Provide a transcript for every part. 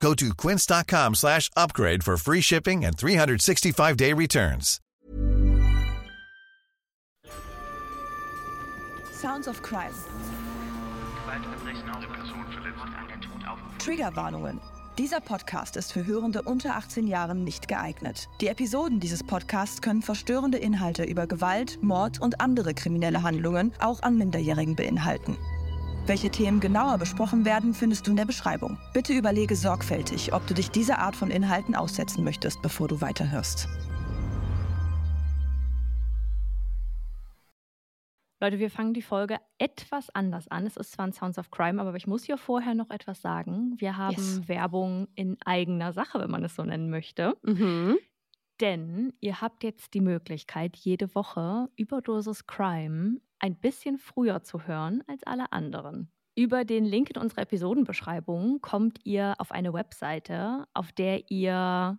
Go to quince.com slash upgrade for free shipping and 365-day returns. Sounds of Crime. Triggerwarnungen. Dieser Podcast ist für Hörende unter 18 Jahren nicht geeignet. Die Episoden dieses Podcasts können verstörende Inhalte über Gewalt, Mord und andere kriminelle Handlungen auch an Minderjährigen beinhalten. Welche Themen genauer besprochen werden, findest du in der Beschreibung. Bitte überlege sorgfältig, ob du dich dieser Art von Inhalten aussetzen möchtest, bevor du weiterhörst. Leute, wir fangen die Folge etwas anders an. Es ist zwar ein Sounds of Crime, aber ich muss hier vorher noch etwas sagen. Wir haben Yes. Werbung in eigener Sache, wenn man es so nennen möchte. Mhm. Denn ihr habt jetzt die Möglichkeit, jede Woche Überdosis Crime ein bisschen früher zu hören als alle anderen. Über den Link in unserer Episodenbeschreibung kommt ihr auf eine Webseite, auf der ihr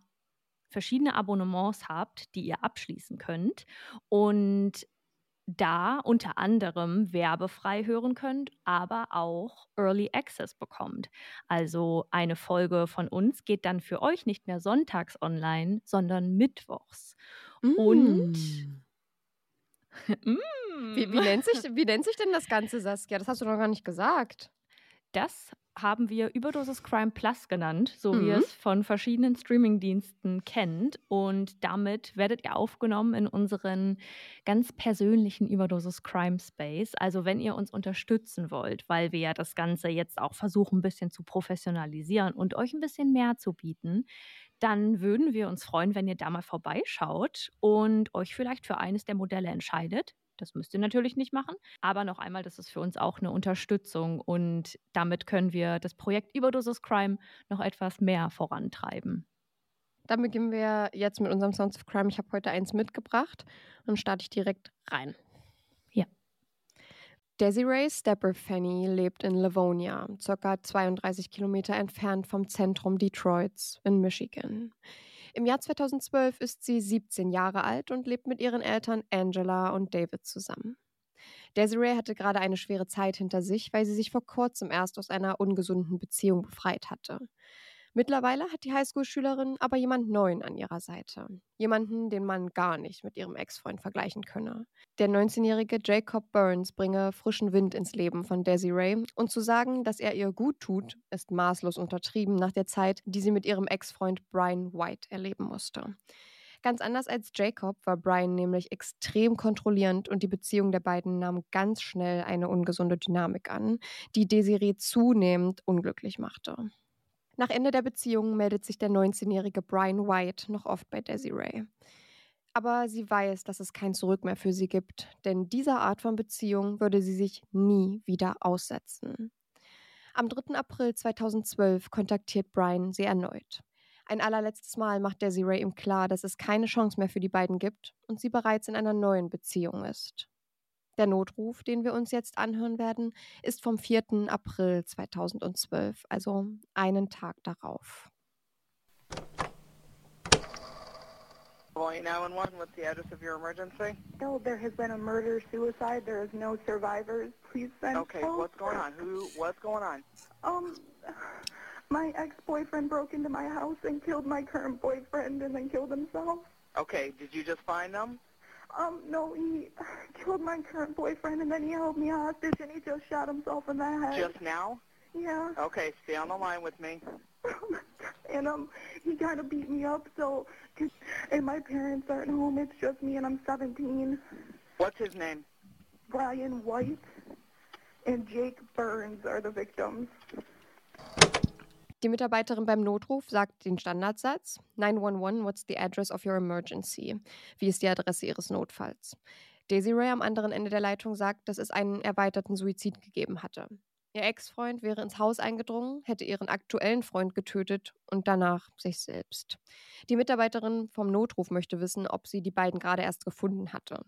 verschiedene Abonnements habt, die ihr abschließen könnt und da unter anderem werbefrei hören könnt, aber auch Early Access bekommt. Also eine Folge von uns geht dann für euch nicht mehr sonntags online, sondern mittwochs. Und Mm. Wie, wie, nennt sich, wie nennt sich denn das Ganze, Saskia? Das hast du noch gar nicht gesagt. Das haben wir Überdosis Crime Plus genannt, so wie Mhm. ihr es von verschiedenen Streamingdiensten kennt. Und damit werdet ihr aufgenommen in unseren ganz persönlichen Überdosis Crime Space. Also wenn ihr uns unterstützen wollt, weil wir ja das Ganze jetzt auch versuchen, ein bisschen zu professionalisieren und euch ein bisschen mehr zu bieten, dann würden wir uns freuen, wenn ihr da mal vorbeischaut und euch vielleicht für eines der Modelle entscheidet. Das müsst ihr natürlich nicht machen. Aber noch einmal, das ist für uns auch eine Unterstützung und damit können wir das Projekt Überdosis Crime noch etwas mehr vorantreiben. Dann beginnen wir jetzt mit unserem Sounds of Crime. Ich habe heute eins mitgebracht und starte ich direkt rein. Desiree Stepper Fanny lebt in Livonia, circa 32 Kilometer entfernt vom Zentrum Detroits in Michigan. Im Jahr 2012 ist sie 17 Jahre alt und lebt mit ihren Eltern Angela und David zusammen. Desiree hatte gerade eine schwere Zeit hinter sich, weil sie sich vor kurzem erst aus einer ungesunden Beziehung befreit hatte. Mittlerweile hat die Highschool-Schülerin aber jemand Neuen an ihrer Seite. Jemanden, den man gar nicht mit ihrem Ex-Freund vergleichen könne. Der 19-jährige Jacob Burns bringe frischen Wind ins Leben von Desiree und zu sagen, dass er ihr gut tut, ist maßlos untertrieben nach der Zeit, die sie mit ihrem Ex-Freund Brian White erleben musste. Ganz anders als Jacob war Brian nämlich extrem kontrollierend und die Beziehung der beiden nahm ganz schnell eine ungesunde Dynamik an, die Desiree zunehmend unglücklich machte. Nach Ende der Beziehung meldet sich der 19-jährige Brian White noch oft bei Desiree. Aber sie weiß, dass es kein Zurück mehr für sie gibt, denn dieser Art von Beziehung würde sie sich nie wieder aussetzen. Am 3. April 2012 kontaktiert Brian sie erneut. Ein allerletztes Mal macht Desiree ihm klar, dass es keine Chance mehr für die beiden gibt und sie bereits in einer neuen Beziehung ist. Der Notruf, den wir uns jetzt anhören werden, ist vom 4. April 2012, also einen Tag darauf. Hawaii 911, what's the address of your emergency? No, there has been a murder suicide. There is no survivors. Please send Okay, help. what's going on? Who, what's going on? Um, my ex-boyfriend broke into my house and killed my current boyfriend and then killed himself. Okay, did you just find them? Um, no, he killed my current boyfriend and then he held me hostage and he just shot himself in the head. Just now? yeah. Okay, stay on the line with me. and um, he kind of beat me up. So, and my parents aren't home. It's just me and I'm 17. What's his name? Brian White and Jake Burns are the victims. Die Mitarbeiterin beim Notruf sagt den Standardsatz 911, what's the address of your emergency? Wie ist die Adresse Ihres Notfalls? Desiree am anderen Ende der Leitung sagt, dass es einen erweiterten Suizid gegeben hatte. Ihr Ex-Freund wäre ins Haus eingedrungen, hätte ihren aktuellen Freund getötet und danach sich selbst. Die Mitarbeiterin vom Notruf möchte wissen, ob sie die beiden gerade erst gefunden hatte.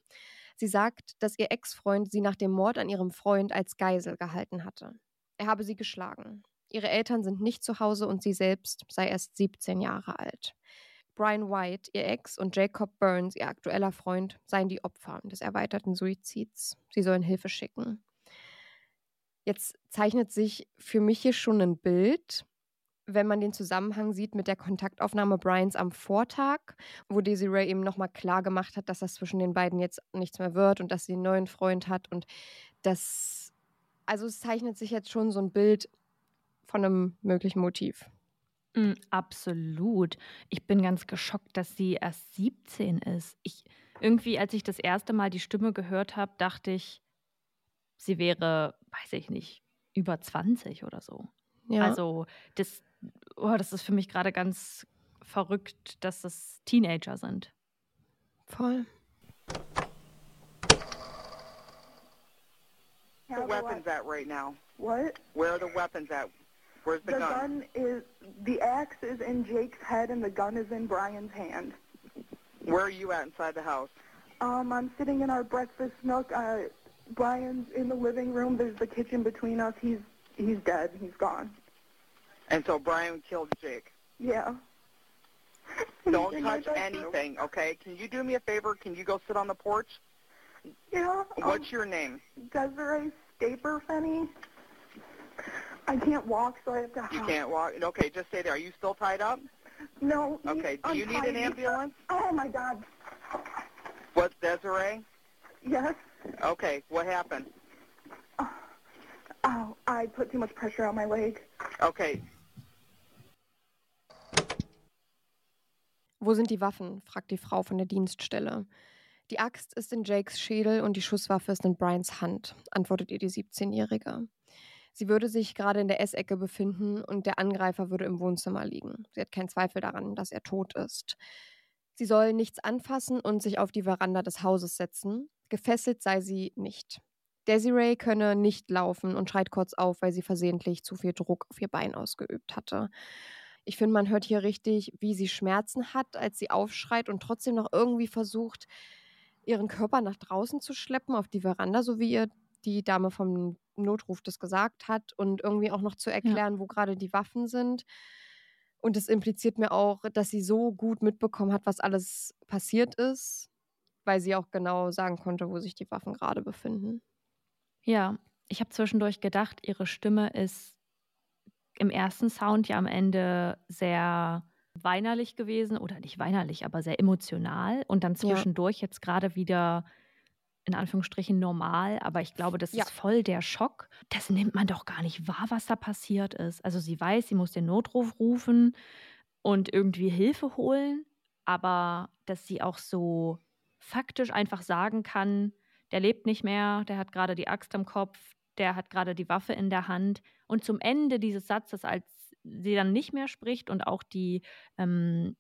Sie sagt, dass ihr Ex-Freund sie nach dem Mord an ihrem Freund als Geisel gehalten hatte. Er habe sie geschlagen. Ihre Eltern sind nicht zu Hause und sie selbst sei erst 17 Jahre alt. Brian White, ihr Ex, und Jacob Burns, ihr aktueller Freund, seien die Opfer des erweiterten Suizids. Sie sollen Hilfe schicken. Jetzt zeichnet sich für mich hier schon ein Bild, wenn man den Zusammenhang sieht mit der Kontaktaufnahme Brians am Vortag, wo Desiree eben nochmal klar gemacht hat, dass das zwischen den beiden jetzt nichts mehr wird und dass sie einen neuen Freund hat und das, also es zeichnet sich jetzt schon so ein Bild von einem möglichen Motiv. Mm, absolut. Ich bin ganz geschockt, dass sie erst 17 ist. Ich irgendwie, als ich das erste Mal die Stimme gehört habe, dachte ich, sie wäre, weiß ich nicht, über 20 oder so. Ja. Also das, oh, das ist für mich gerade ganz verrückt, dass das Teenager sind. Voll. Where are the weapons at right now? What? Where are the weapons at? Where's the, the gun? gun is the axe is in Jake's head and the gun is in Brian's hand. Where are you at inside the house? Um, I'm sitting in our breakfast nook. Uh, Brian's in the living room. There's the kitchen between us. He's he's dead. He's gone. And so Brian killed Jake. Yeah. Don't touch anything, okay? Can you do me a favor? Can you go sit on the porch? Yeah. What's um, your name? Desiree Staper Fenny. I can't walk, so I have to. You can't walk. Okay, just stay there. Are you still tied up? No. Okay. Do you need an ambulance? Oh my God. What's Desiree? Yes. Okay. What happened? Oh, I put too much pressure on my leg. Okay. Wo sind die Waffen? fragt die Frau von der Dienststelle. Die Axt ist in Jakes Schädel und die Schusswaffe ist in Brians Hand, antwortet ihr die 17-Jährige. Sie würde sich gerade in der Essecke befinden und der Angreifer würde im Wohnzimmer liegen. Sie hat keinen Zweifel daran, dass er tot ist. Sie soll nichts anfassen und sich auf die Veranda des Hauses setzen. Gefesselt sei sie nicht. Desiree könne nicht laufen und schreit kurz auf, weil sie versehentlich zu viel Druck auf ihr Bein ausgeübt hatte. Ich finde, man hört hier richtig, wie sie Schmerzen hat, als sie aufschreit und trotzdem noch irgendwie versucht, ihren Körper nach draußen zu schleppen auf die Veranda, so wie ihr die Dame vom Notruf das gesagt hat und irgendwie auch noch zu erklären, wo gerade die Waffen sind. Und es impliziert mir auch, dass sie so gut mitbekommen hat, was alles passiert ist, weil sie auch genau sagen konnte, wo sich die Waffen gerade befinden. Ja, ich habe zwischendurch gedacht, ihre Stimme ist im ersten Sound ja am Ende sehr weinerlich gewesen oder nicht weinerlich, aber sehr emotional und dann Ja. zwischendurch jetzt gerade wieder in Anführungsstrichen normal, aber ich glaube, das Ja. ist voll der Schock. Das nimmt man doch gar nicht wahr, was da passiert ist. Also sie weiß, sie muss den Notruf rufen und irgendwie Hilfe holen, aber dass sie auch so faktisch einfach sagen kann, der lebt nicht mehr, der hat gerade die Axt am Kopf, der hat gerade die Waffe in der Hand. Und zum Ende dieses Satzes, als sie dann nicht mehr spricht und auch die, ähm,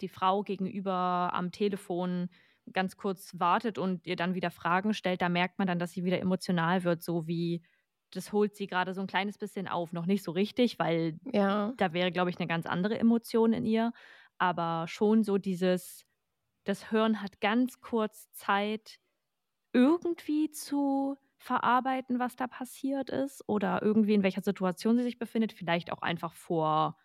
die Frau gegenüber am Telefon ganz kurz wartet und ihr dann wieder Fragen stellt, da merkt man dann, dass sie wieder emotional wird, so wie das holt sie gerade so ein kleines bisschen auf. Noch nicht so richtig, weil Ja. da wäre, glaube ich, eine ganz andere Emotion in ihr. Aber schon so dieses, das Hören hat ganz kurz Zeit, irgendwie zu verarbeiten, was da passiert ist oder irgendwie in welcher Situation sie sich befindet. Vielleicht auch einfach vor,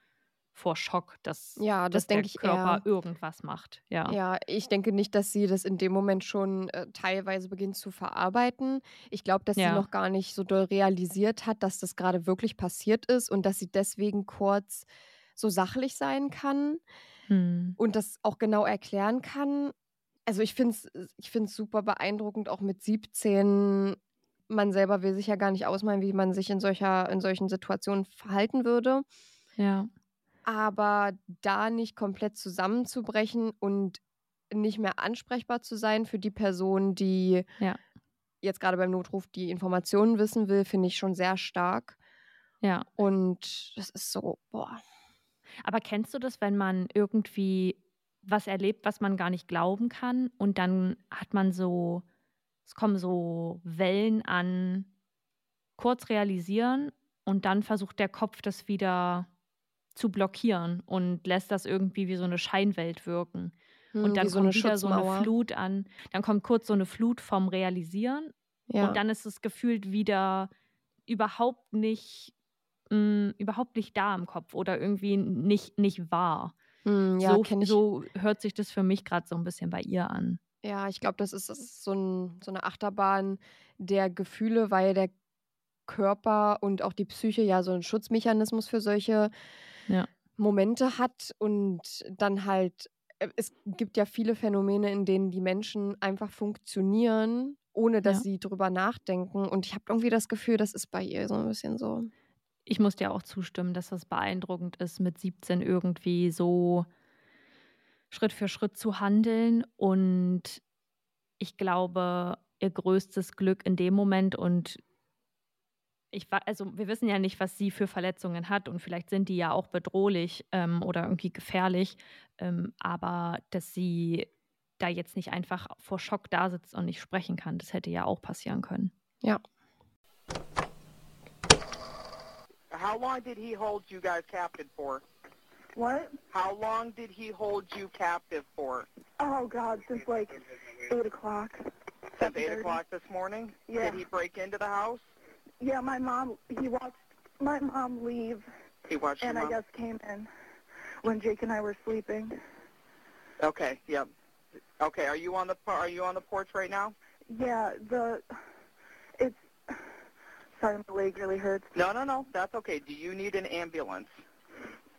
vor Schock, dass, Ja, das dass der Körper eher. irgendwas macht. Ja. Ja, ich denke nicht, dass sie das in dem Moment schon äh, teilweise beginnt zu verarbeiten. Ich glaube, dass sie Ja. noch gar nicht so doll realisiert hat, dass das gerade wirklich passiert ist und dass sie deswegen kurz so sachlich sein kann Hm. und das auch genau erklären kann. Also ich finde es ich find's super beeindruckend, auch mit 17. Man selber will sich ja gar nicht ausmalen, wie man sich in, solcher, in solchen Situationen verhalten würde. ja. Aber da nicht komplett zusammenzubrechen und nicht mehr ansprechbar zu sein für die Person, die Ja. jetzt gerade beim Notruf die Informationen wissen will, finde ich schon sehr stark. Ja. Und das ist so, boah. Aber kennst du das, wenn man irgendwie was erlebt, was man gar nicht glauben kann und dann hat man so, es kommen so Wellen an kurz realisieren und dann versucht der Kopf das wieder zu blockieren und lässt das irgendwie wie so eine Scheinwelt wirken. Hm, und dann so kommt wieder so eine. Flut an. Dann kommt kurz so eine Flut vom Realisieren Ja. und dann ist es gefühlt wieder überhaupt nicht, mh, überhaupt nicht da im Kopf oder irgendwie nicht, nicht wahr. Hm, ja, so, so hört sich das für mich gerade so ein bisschen bei ihr an. Ja, ich glaube, das ist, das ist so, ein, so eine Achterbahn der Gefühle, weil der Körper und auch die Psyche ja so einen Schutzmechanismus für solche Ja. Momente hat und dann halt, äh, es gibt ja viele Phänomene, in denen die Menschen einfach funktionieren, ohne dass Ja. sie drüber nachdenken. Und ich habe irgendwie das Gefühl, das ist bei ihr so ein bisschen so. Ich muss dir auch zustimmen, dass das beeindruckend ist, mit 17 irgendwie so Schritt für Schritt zu handeln. Und ich glaube, ihr größtes Glück in dem Moment und ich war, also wir wissen ja nicht, was sie für Verletzungen hat und vielleicht sind die ja auch bedrohlich ähm, oder irgendwie gefährlich, ähm, aber dass sie da jetzt nicht einfach vor Schock da sitzt und nicht sprechen kann, das hätte ja auch passieren können. Ja. How long did he hold you guys captive for? What? How long did he hold you captive for? Oh God, since like eight o'clock. Since 8 7:30. o'clock this morning? Yeah. Did he break into the house? Yeah, my mom. He watched my mom leave, He watched and your I mom? guess came in when Jake and I were sleeping. Okay, yep. Okay, are you on the are you on the porch right now? Yeah, the it's. Sorry, my leg really hurts. No, no, no. That's okay. Do you need an ambulance?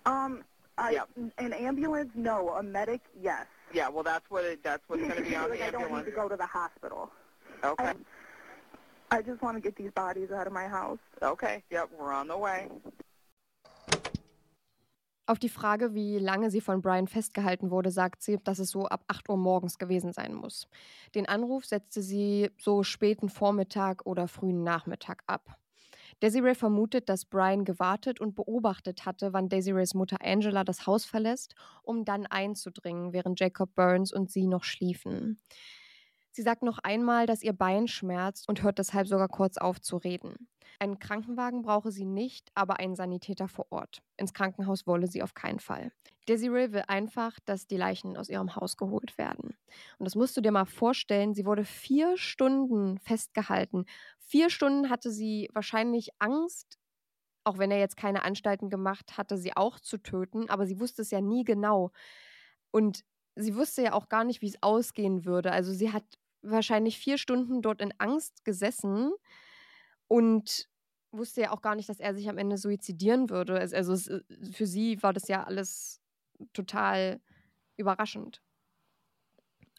Um, I Yeah. an ambulance? No, a medic? Yes. Yeah, well that's what it, that's what's going to be on like the I don't need to go to the hospital. Okay. I, I just want to get these bodies out of my house. Okay. Yep, we're on the way. Auf die Frage, wie lange sie von Brian festgehalten wurde, sagt sie, dass es so ab 8 Uhr morgens gewesen sein muss. Den Anruf setzte sie so späten Vormittag oder frühen Nachmittag ab. Desiree vermutet, dass Brian gewartet und beobachtet hatte, wann Desirees Mutter Angela das Haus verlässt, um dann einzudringen, während Jacob Burns und sie noch schliefen. Sie sagt noch einmal, dass ihr Bein schmerzt und hört deshalb sogar kurz auf zu reden. Einen Krankenwagen brauche sie nicht, aber einen Sanitäter vor Ort. Ins Krankenhaus wolle sie auf keinen Fall. Desiree will einfach, dass die Leichen aus ihrem Haus geholt werden. Und das musst du dir mal vorstellen, sie wurde vier Stunden festgehalten. Vier Stunden hatte sie wahrscheinlich Angst, auch wenn er jetzt keine Anstalten gemacht hatte, sie auch zu töten, aber sie wusste es ja nie genau. Und sie wusste ja auch gar nicht, wie es ausgehen würde. Also sie hat wahrscheinlich vier Stunden dort in Angst gesessen und wusste ja auch gar nicht, dass er sich am Ende suizidieren würde. Also es, äh, für sie war das ja alles total überraschend.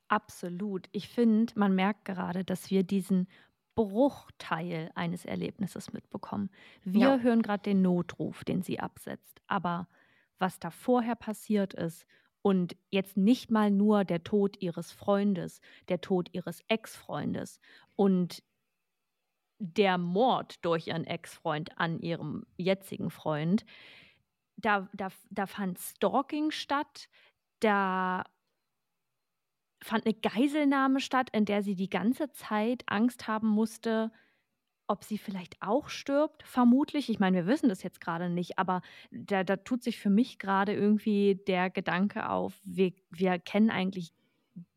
Absolut. Ich finde, man merkt gerade, dass wir diesen Bruchteil eines Erlebnisses mitbekommen. Wir Ja. hören gerade den Notruf, den sie absetzt. Aber was da vorher passiert ist und jetzt nicht mal nur der Tod ihres Freundes, der Tod ihres Ex-Freundes und der Mord durch ihren Ex-Freund an ihrem jetzigen Freund, da, da, da fand Stalking statt, da fand eine Geiselnahme statt, in der sie die ganze Zeit Angst haben musste, ob sie vielleicht auch stirbt, vermutlich. Ich meine, wir wissen das jetzt gerade nicht, aber da, da tut sich für mich gerade irgendwie der Gedanke auf, wir, wir kennen eigentlich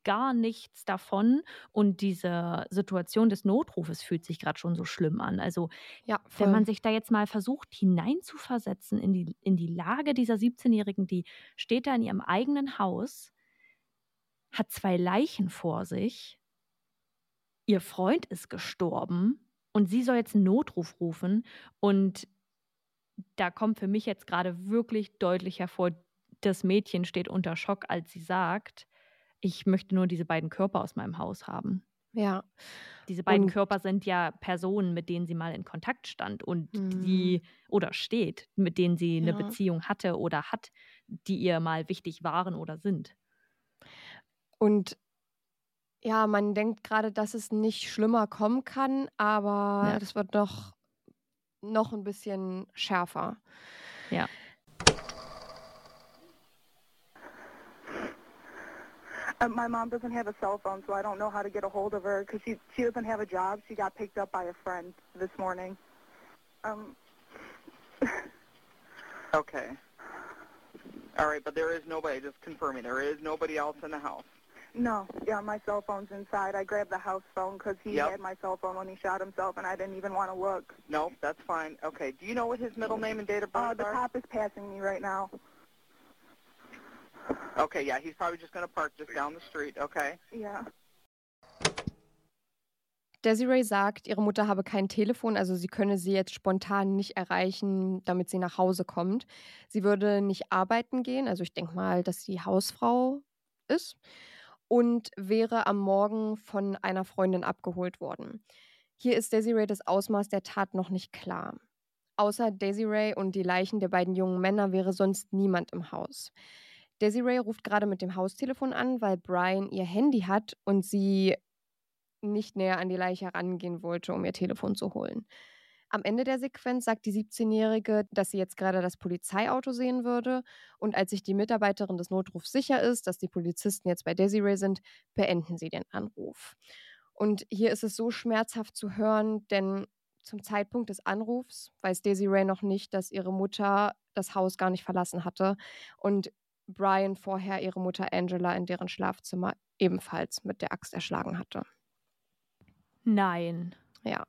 gar nichts davon und diese Situation des Notrufes fühlt sich gerade schon so schlimm an. Also Ja, wenn man sich da jetzt mal versucht hineinzuversetzen in die, in die Lage dieser 17-Jährigen, die steht da in ihrem eigenen Haus, hat zwei Leichen vor sich, ihr Freund ist gestorben und sie soll jetzt einen Notruf rufen und da kommt für mich jetzt gerade wirklich deutlich hervor, das Mädchen steht unter Schock, als sie sagt, ich möchte nur diese beiden Körper aus meinem Haus haben. ja. Diese beiden Und- Körper sind ja Personen, mit denen sie mal in Kontakt stand und Mhm. die oder steht, mit denen sie eine Ja. Beziehung hatte oder hat, die ihr mal wichtig waren oder sind. Und ja, man denkt gerade, dass es nicht schlimmer kommen kann, aber Ja. das wird noch, noch ein bisschen schärfer. Ja. Uh, my mom doesn't have a cell phone, so I don't know how to get a hold of her because she she doesn't have a job. She got picked up by a friend this morning. Um, Okay. All right, but there is nobody, just confirming, there is nobody else in the house. No, yeah, my cell phone's inside. I grabbed the house phone because he Yep. had my cell phone when he shot himself, and I didn't even want to look. No, that's fine. Okay, do you know what his middle name and date of birth Uh, the are? cop is passing me right now. Okay, yeah, he's probably just going to park just down the street, okay? Yeah. Desiree sagt, ihre Mutter habe kein Telefon, also sie könne sie jetzt spontan nicht erreichen, damit sie nach Hause kommt. Sie würde nicht arbeiten gehen, also ich denke mal, dass sie Hausfrau ist und wäre am Morgen von einer Freundin abgeholt worden. Hier ist Desiree das Ausmaß der Tat noch nicht klar. Außer Desiree und die Leichen der beiden jungen Männer wäre sonst niemand im Haus. Desiree ruft gerade mit dem Haustelefon an, weil Brian ihr Handy hat und sie nicht näher an die Leiche herangehen wollte, um ihr Telefon zu holen. Am Ende der Sequenz sagt die 17-Jährige, dass sie jetzt gerade das Polizeiauto sehen würde und als sich die Mitarbeiterin des Notrufs sicher ist, dass die Polizisten jetzt bei Desiree sind, beenden sie den Anruf. Und hier ist es so schmerzhaft zu hören, denn zum Zeitpunkt des Anrufs weiß Desiree noch nicht, dass ihre Mutter das Haus gar nicht verlassen hatte und Brian vorher ihre Mutter Angela in deren Schlafzimmer ebenfalls mit der Axt erschlagen hatte. Nein. Ja.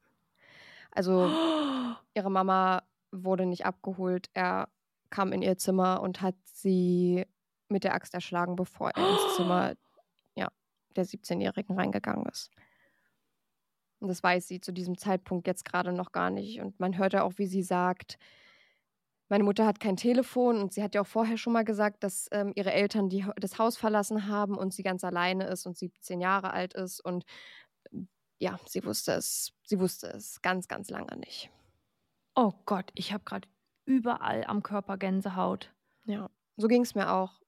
Also ihre Mama wurde nicht abgeholt. Er kam in ihr Zimmer und hat sie mit der Axt erschlagen, bevor er ins Zimmer ja, der 17-Jährigen reingegangen ist. Und das weiß sie zu diesem Zeitpunkt jetzt gerade noch gar nicht. Und man hört ja auch, wie sie sagt, meine Mutter hat kein Telefon und sie hat ja auch vorher schon mal gesagt, dass ähm, ihre Eltern die, das Haus verlassen haben und sie ganz alleine ist und 17 Jahre alt ist. Und ja, sie wusste es, sie wusste es ganz, ganz lange nicht. Oh Gott, ich habe gerade überall am Körper Gänsehaut. Ja, so ging es mir auch.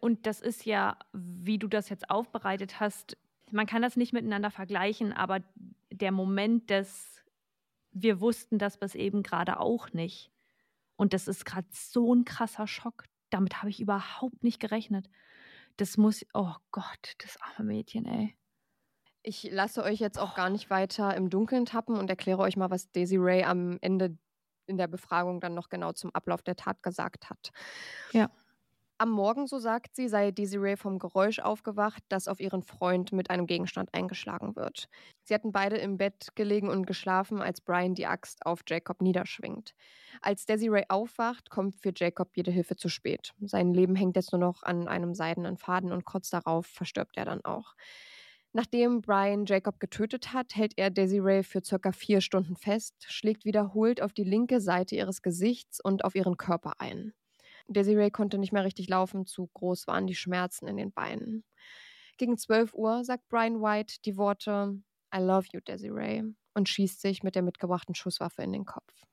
Und das ist ja, wie du das jetzt aufbereitet hast, man kann das nicht miteinander vergleichen, aber der Moment des, wir wussten das bis eben gerade auch nicht. Und das ist gerade so ein krasser Schock. Damit habe ich überhaupt nicht gerechnet. Das muss, oh Gott, das arme Mädchen, ey. Ich lasse euch jetzt auch gar nicht weiter im Dunkeln tappen und erkläre euch mal, was Daisy Ray am Ende in der Befragung dann noch genau zum Ablauf der Tat gesagt hat. Ja. Am Morgen, so sagt sie, sei Desiree vom Geräusch aufgewacht, das auf ihren Freund mit einem Gegenstand eingeschlagen wird. Sie hatten beide im Bett gelegen und geschlafen, als Brian die Axt auf Jacob niederschwingt. Als Desiree aufwacht, kommt für Jacob jede Hilfe zu spät. Sein Leben hängt jetzt nur noch an einem seidenen Faden und kurz darauf verstirbt er dann auch. Nachdem Brian Jacob getötet hat, hält er Desiree für circa vier Stunden fest, schlägt wiederholt auf die linke Seite ihres Gesichts und auf ihren Körper ein. Desiree konnte nicht mehr richtig laufen, zu groß waren die Schmerzen in den Beinen. Gegen 12 Uhr sagt Brian White die Worte I love you, Desiree, und schießt sich mit der mitgebrachten Schusswaffe in den Kopf.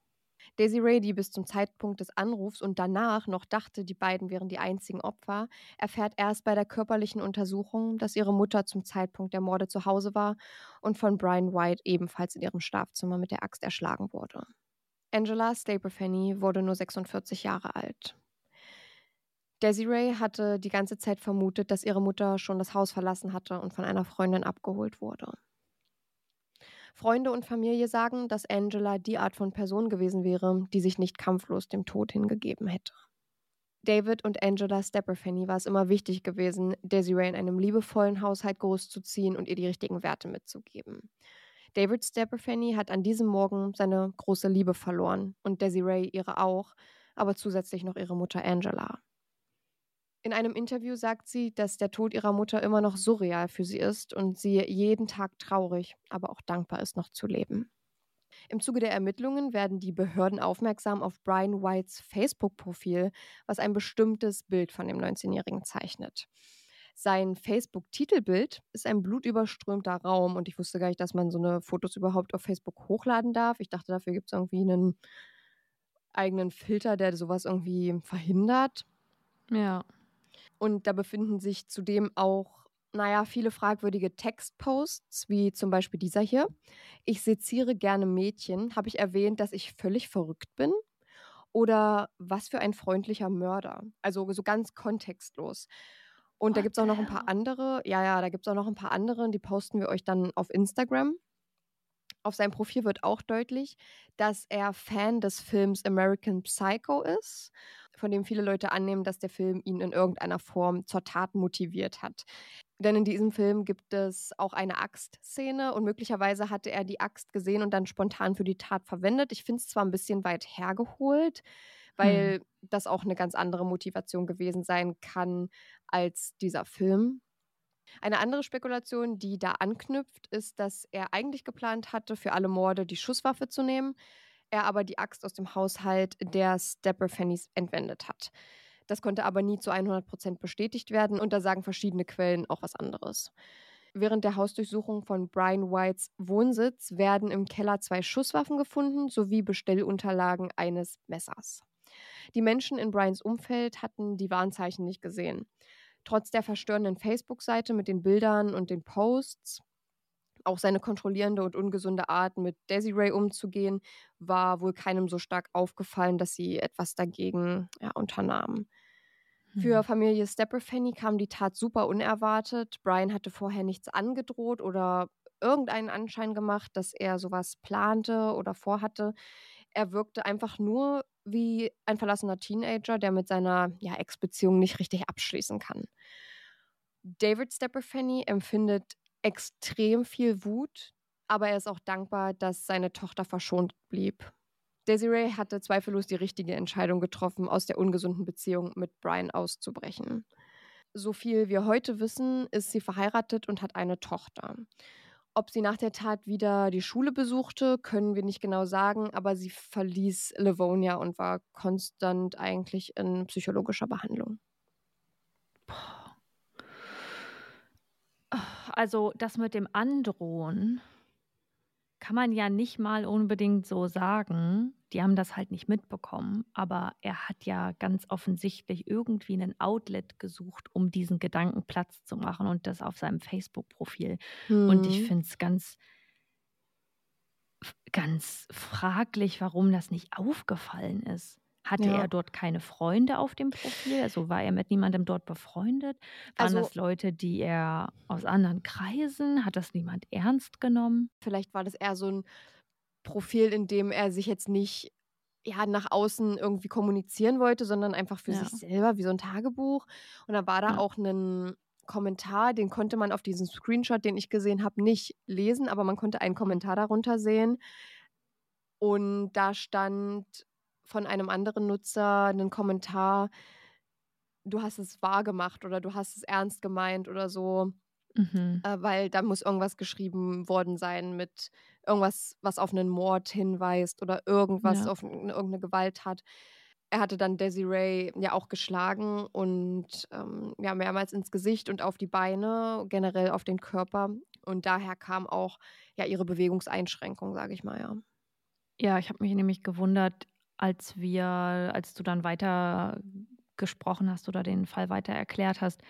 Desiree, die bis zum Zeitpunkt des Anrufs und danach noch dachte, die beiden wären die einzigen Opfer, erfährt erst bei der körperlichen Untersuchung, dass ihre Mutter zum Zeitpunkt der Morde zu Hause war und von Brian White ebenfalls in ihrem Schlafzimmer mit der Axt erschlagen wurde. Angela Staplefanny wurde nur 46 Jahre alt. Desiree hatte die ganze Zeit vermutet, dass ihre Mutter schon das Haus verlassen hatte und von einer Freundin abgeholt wurde. Freunde und Familie sagen, dass Angela die Art von Person gewesen wäre, die sich nicht kampflos dem Tod hingegeben hätte. David und Angela Stepperfanny war es immer wichtig gewesen, Desiree in einem liebevollen Haushalt großzuziehen und ihr die richtigen Werte mitzugeben. David Stepperfanny hat an diesem Morgen seine große Liebe verloren und Desiree ihre auch, aber zusätzlich noch ihre Mutter Angela. In einem Interview sagt sie, dass der Tod ihrer Mutter immer noch surreal für sie ist und sie jeden Tag traurig, aber auch dankbar ist, noch zu leben. Im Zuge der Ermittlungen werden die Behörden aufmerksam auf Brian Whites Facebook-Profil, was ein bestimmtes Bild von dem 19-Jährigen zeichnet. Sein Facebook-Titelbild ist ein blutüberströmter Raum und ich wusste gar nicht, dass man so eine Fotos überhaupt auf Facebook hochladen darf. Ich dachte, dafür gibt es irgendwie einen eigenen Filter, der sowas irgendwie verhindert. Ja. Und da befinden sich zudem auch, naja, viele fragwürdige Textposts, wie zum Beispiel dieser hier. Ich seziere gerne Mädchen. Habe ich erwähnt, dass ich völlig verrückt bin? Oder was für ein freundlicher Mörder? Also so ganz kontextlos. Und da What gibt es auch noch ein paar andere. Ja, ja, da gibt es auch noch ein paar andere, die posten wir euch dann auf Instagram. Auf seinem Profil wird auch deutlich, dass er Fan des Films American Psycho ist, von dem viele Leute annehmen, dass der Film ihn in irgendeiner Form zur Tat motiviert hat. Denn in diesem Film gibt es auch eine Axtszene und möglicherweise hatte er die Axt gesehen und dann spontan für die Tat verwendet. Ich finde es zwar ein bisschen weit hergeholt, weil hm. das auch eine ganz andere Motivation gewesen sein kann als dieser Film. Eine andere Spekulation, die da anknüpft, ist, dass er eigentlich geplant hatte, für alle Morde die Schusswaffe zu nehmen, er aber die Axt aus dem Haushalt der Stepper Fannys entwendet hat. Das konnte aber nie zu 100 Prozent bestätigt werden und da sagen verschiedene Quellen auch was anderes. Während der Hausdurchsuchung von Brian Whites Wohnsitz werden im Keller zwei Schusswaffen gefunden sowie Bestellunterlagen eines Messers. Die Menschen in Brians Umfeld hatten die Warnzeichen nicht gesehen. Trotz der verstörenden Facebook-Seite mit den Bildern und den Posts, auch seine kontrollierende und ungesunde Art, mit Desiree umzugehen, war wohl keinem so stark aufgefallen, dass sie etwas dagegen ja, unternahmen. Für hm. Familie Stepperfanny kam die Tat super unerwartet. Brian hatte vorher nichts angedroht oder irgendeinen Anschein gemacht, dass er sowas plante oder vorhatte. Er wirkte einfach nur wie ein verlassener Teenager, der mit seiner ja, Ex-Beziehung nicht richtig abschließen kann. David Stepperfanny empfindet extrem viel Wut, aber er ist auch dankbar, dass seine Tochter verschont blieb. Desiree hatte zweifellos die richtige Entscheidung getroffen, aus der ungesunden Beziehung mit Brian auszubrechen. So viel wir heute wissen, ist sie verheiratet und hat eine Tochter. Ob sie nach der Tat wieder die Schule besuchte, können wir nicht genau sagen, aber sie verließ Livonia und war konstant eigentlich in psychologischer Behandlung. Also das mit dem Androhen kann man ja nicht mal unbedingt so sagen. Die haben das halt nicht mitbekommen, aber er hat ja ganz offensichtlich irgendwie ein Outlet gesucht, um diesen Gedanken Platz zu machen und das auf seinem Facebook-Profil. Mhm. Und ich mhm. finde es ganz, ganz fraglich, warum das nicht aufgefallen ist. Hatte ja. er dort keine Freunde auf dem Profil? Also war er mit niemandem dort befreundet? Waren also, das Leute, die er aus anderen Kreisen? Hat das niemand ernst genommen? Vielleicht war das eher so ein Profil, in dem er sich jetzt nicht ja, nach außen irgendwie kommunizieren wollte, sondern einfach für ja. sich selber, wie so ein Tagebuch. Und da war da ja. auch ein Kommentar, den konnte man auf diesem Screenshot, den ich gesehen habe, nicht lesen, aber man konnte einen Kommentar darunter sehen. Und da stand von einem anderen Nutzer einen Kommentar, du hast es wahr gemacht oder du hast es ernst gemeint oder so. Mhm. Äh, weil da muss irgendwas geschrieben worden sein mit irgendwas, was auf einen Mord hinweist oder irgendwas ja. auf irgendeine Gewalttat. Er hatte dann Desiree ja auch geschlagen und ähm, ja mehrmals ins Gesicht und auf die Beine, generell auf den Körper. Und daher kam auch ja ihre Bewegungseinschränkung, sage ich mal, ja. Ja, ich habe mich nämlich gewundert, als wir, als du dann weiter gesprochen hast oder den Fall weiter erklärt hast,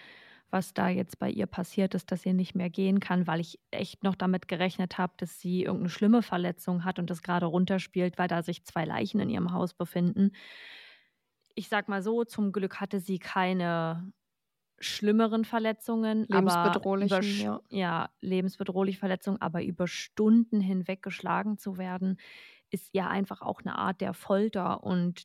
was da jetzt bei ihr passiert ist, dass sie nicht mehr gehen kann, weil ich echt noch damit gerechnet habe, dass sie irgendeine schlimme Verletzung hat und das gerade runterspielt, weil da sich zwei Leichen in ihrem Haus befinden. Ich sag mal so, zum Glück hatte sie keine schlimmeren Verletzungen, lebensbedrohlichen, aber ja. ja, lebensbedrohliche Verletzungen, aber über Stunden hinweg geschlagen zu werden, ist ja einfach auch eine Art der Folter und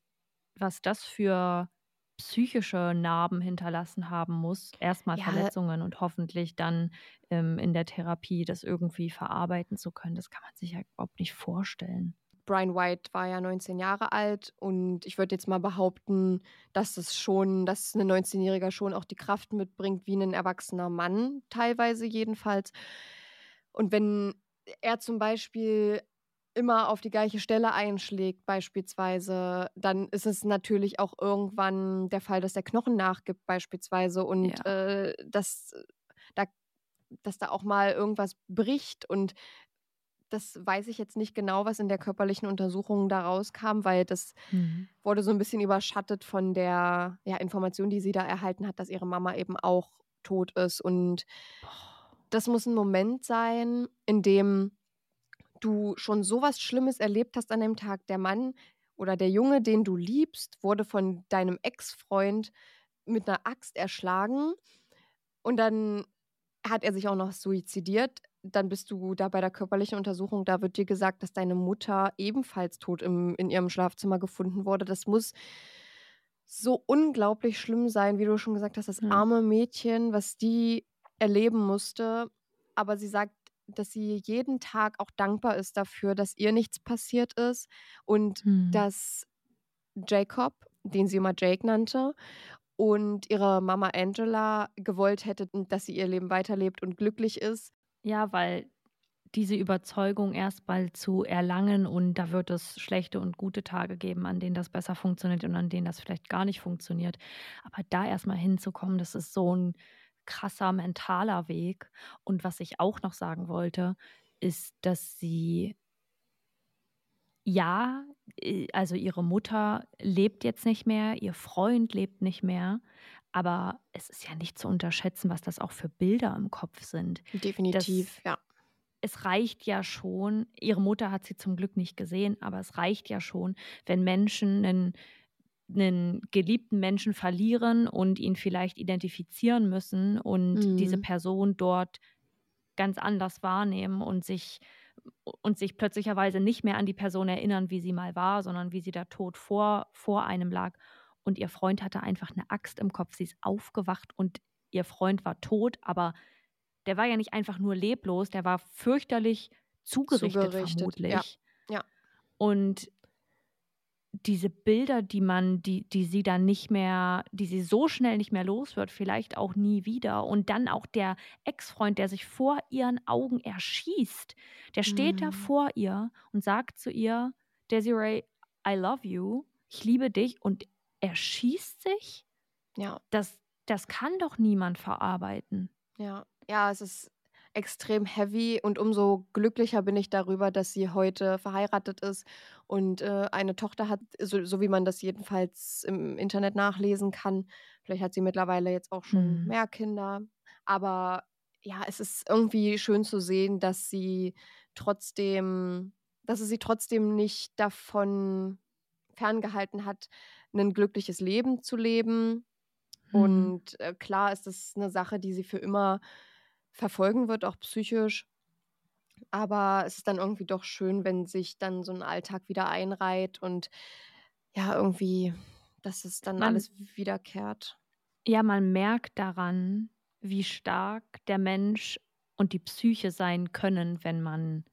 was das für psychische Narben hinterlassen haben muss. Erstmal ja. Verletzungen und hoffentlich dann ähm, in der Therapie das irgendwie verarbeiten zu können. Das kann man sich ja überhaupt nicht vorstellen. Brian White war ja 19 Jahre alt und ich würde jetzt mal behaupten, dass es schon, dass ein 19-Jähriger schon auch die Kraft mitbringt, wie ein erwachsener Mann, teilweise jedenfalls. Und wenn er zum Beispiel immer auf die gleiche Stelle einschlägt, beispielsweise, dann ist es natürlich auch irgendwann der Fall, dass der Knochen nachgibt, beispielsweise, und ja. äh, dass, da, dass da auch mal irgendwas bricht. Und das weiß ich jetzt nicht genau, was in der körperlichen Untersuchung da rauskam, weil das mhm. wurde so ein bisschen überschattet von der ja, Information, die sie da erhalten hat, dass ihre Mama eben auch tot ist. Und das muss ein Moment sein, in dem du schon sowas Schlimmes erlebt hast an dem Tag. Der Mann oder der Junge, den du liebst, wurde von deinem Ex-Freund mit einer Axt erschlagen und dann hat er sich auch noch suizidiert. dann bist du da bei der körperlichen Untersuchung, da wird dir gesagt, dass deine Mutter ebenfalls tot im, in ihrem Schlafzimmer gefunden wurde. Das muss so unglaublich schlimm sein, wie du schon gesagt hast, das arme Mädchen, was die erleben musste. Aber sie sagt, dass sie jeden Tag auch dankbar ist dafür, dass ihr nichts passiert ist und Hm. dass Jacob, den sie immer Jake nannte, und ihre Mama Angela gewollt hätte, dass sie ihr Leben weiterlebt und glücklich ist. Ja, weil diese Überzeugung erstmal zu erlangen und da wird es schlechte und gute Tage geben, an denen das besser funktioniert und an denen das vielleicht gar nicht funktioniert. Aber da erstmal hinzukommen, das ist so ein krasser mentaler Weg. Und was ich auch noch sagen wollte, ist, dass sie ja, äh, also ihre Mutter lebt jetzt nicht mehr, ihr Freund lebt nicht mehr, aber es ist ja nicht zu unterschätzen, was das auch für Bilder im Kopf sind. Definitiv, ja. Es reicht ja schon, ihre Mutter hat sie zum Glück nicht gesehen, aber es reicht ja schon, wenn Menschen einen, einen geliebten Menschen verlieren und ihn vielleicht identifizieren müssen und Mhm. diese Person dort ganz anders wahrnehmen und sich und sich plötzlicherweise nicht mehr an die Person erinnern, wie sie mal war, sondern wie sie da tot vor, vor einem lag. Und ihr Freund hatte einfach eine Axt im Kopf. Sie ist aufgewacht und ihr Freund war tot, aber der war ja nicht einfach nur leblos, der war fürchterlich zugerichtet, Zugerichtet, vermutlich. ja, ja. Und diese Bilder, die man, die, die sie dann nicht mehr, die sie so schnell nicht mehr los wird, vielleicht auch nie wieder. Und dann auch der Ex-Freund, der sich vor ihren Augen erschießt, der steht da Mhm. vor ihr und sagt zu ihr, Desiree, I love you, ich liebe dich und er schießt sich. Ja, Das, das kann doch niemand verarbeiten. ja. Ja, es ist extrem heavy und umso glücklicher bin ich darüber, dass sie heute verheiratet ist und äh, eine Tochter hat, so, so wie man das jedenfalls im Internet nachlesen kann. Vielleicht hat sie mittlerweile jetzt auch schon Mhm. mehr Kinder. Aber ja, es ist irgendwie schön zu sehen, dass sie trotzdem, dass es sie trotzdem nicht davon ferngehalten hat, ein glückliches Leben zu leben. Mhm. Und äh, klar ist das eine Sache, die sie für immer verfolgen wird, auch psychisch. Aber es ist dann irgendwie doch schön, wenn sich dann so ein Alltag wieder einreiht und ja, irgendwie, dass es dann Man- alles wiederkehrt. Ja, man merkt daran, wie stark der Mensch und die Psyche sein können, wenn man,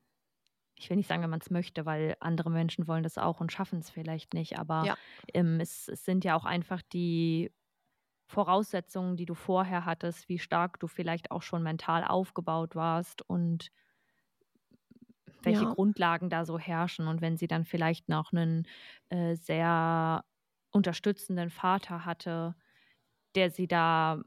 ich will nicht sagen, wenn man es möchte, weil andere Menschen wollen das auch und schaffen es vielleicht nicht, aber Ja. ähm, es, es sind ja auch einfach die Voraussetzungen, die du vorher hattest, wie stark du vielleicht auch schon mental aufgebaut warst und welche Ja. Grundlagen da so herrschen. Und wenn sie dann vielleicht noch einen äh, sehr unterstützenden Vater hatte, der sie da,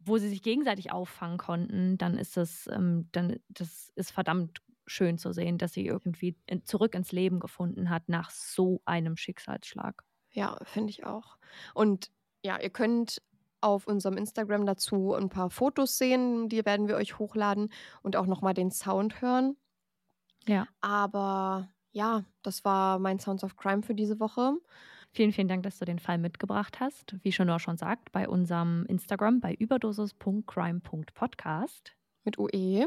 wo sie sich gegenseitig auffangen konnten, dann ist es, ähm, dann das ist verdammt schön zu sehen, dass sie irgendwie in, zurück ins Leben gefunden hat nach so einem Schicksalsschlag. Ja, finde ich auch. Und ja, ihr könnt auf unserem Instagram dazu ein paar Fotos sehen, die werden wir euch hochladen und auch nochmal den Sound hören. Ja. Aber ja, das war mein Sounds of Crime für diese Woche. Vielen, vielen Dank, dass du den Fall mitgebracht hast. Wie schon auch schon sagt, bei unserem Instagram bei überdosis.crime.podcast Mit UE.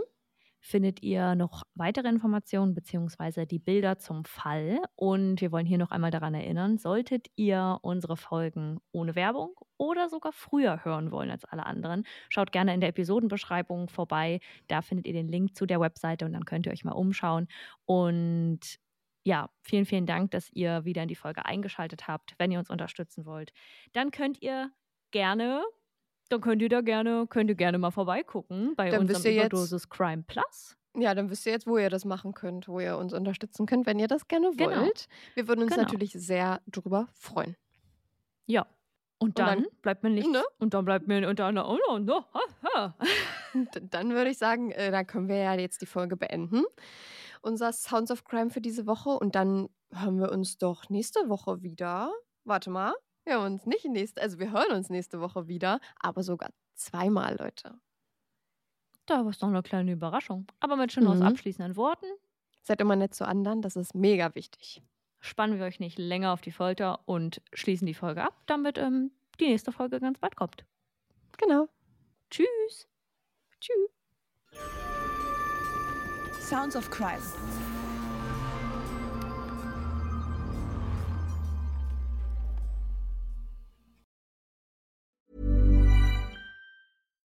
Findet ihr noch weitere Informationen bzw. die Bilder zum Fall. Und wir wollen hier noch einmal daran erinnern, solltet ihr unsere Folgen ohne Werbung oder sogar früher hören wollen als alle anderen, schaut gerne in der Episodenbeschreibung vorbei. Da findet ihr den Link zu der Webseite und dann könnt ihr euch mal umschauen. Und ja, vielen, vielen Dank, dass ihr wieder in die Folge eingeschaltet habt. Wenn ihr uns unterstützen wollt, dann könnt ihr gerne dann könnt ihr da gerne, könnt ihr gerne mal vorbeigucken bei Dann unserem ihr jetzt- Überdosis Crime Plus. Ja, dann wisst ihr jetzt, wo ihr das machen könnt, wo ihr uns unterstützen könnt, wenn ihr das gerne Genau. wollt. Wir würden uns Genau. natürlich sehr drüber freuen. Ja. Und dann, dann- bleibt mir nichts. ne? Und dann bleibt mir und dann, oh, no, no, ha, ha. Und dann würde ich sagen, äh, dann können wir ja jetzt die Folge beenden. Unser Sounds of Crime für diese Woche. Und dann hören wir uns doch nächste Woche wieder. Warte mal. Wir hören uns nicht nächste, also wir hören uns nächste Woche wieder, aber sogar zweimal, Leute. Da war es noch eine kleine Überraschung. Aber mit schon aus Mhm. abschließenden Worten Seid immer nett zu anderen, das ist mega wichtig. spannen wir euch nicht länger auf die Folter und schließen die Folge ab, damit ähm, die nächste Folge ganz bald kommt. Genau. Tschüss. Tschüss. Sounds of Crime.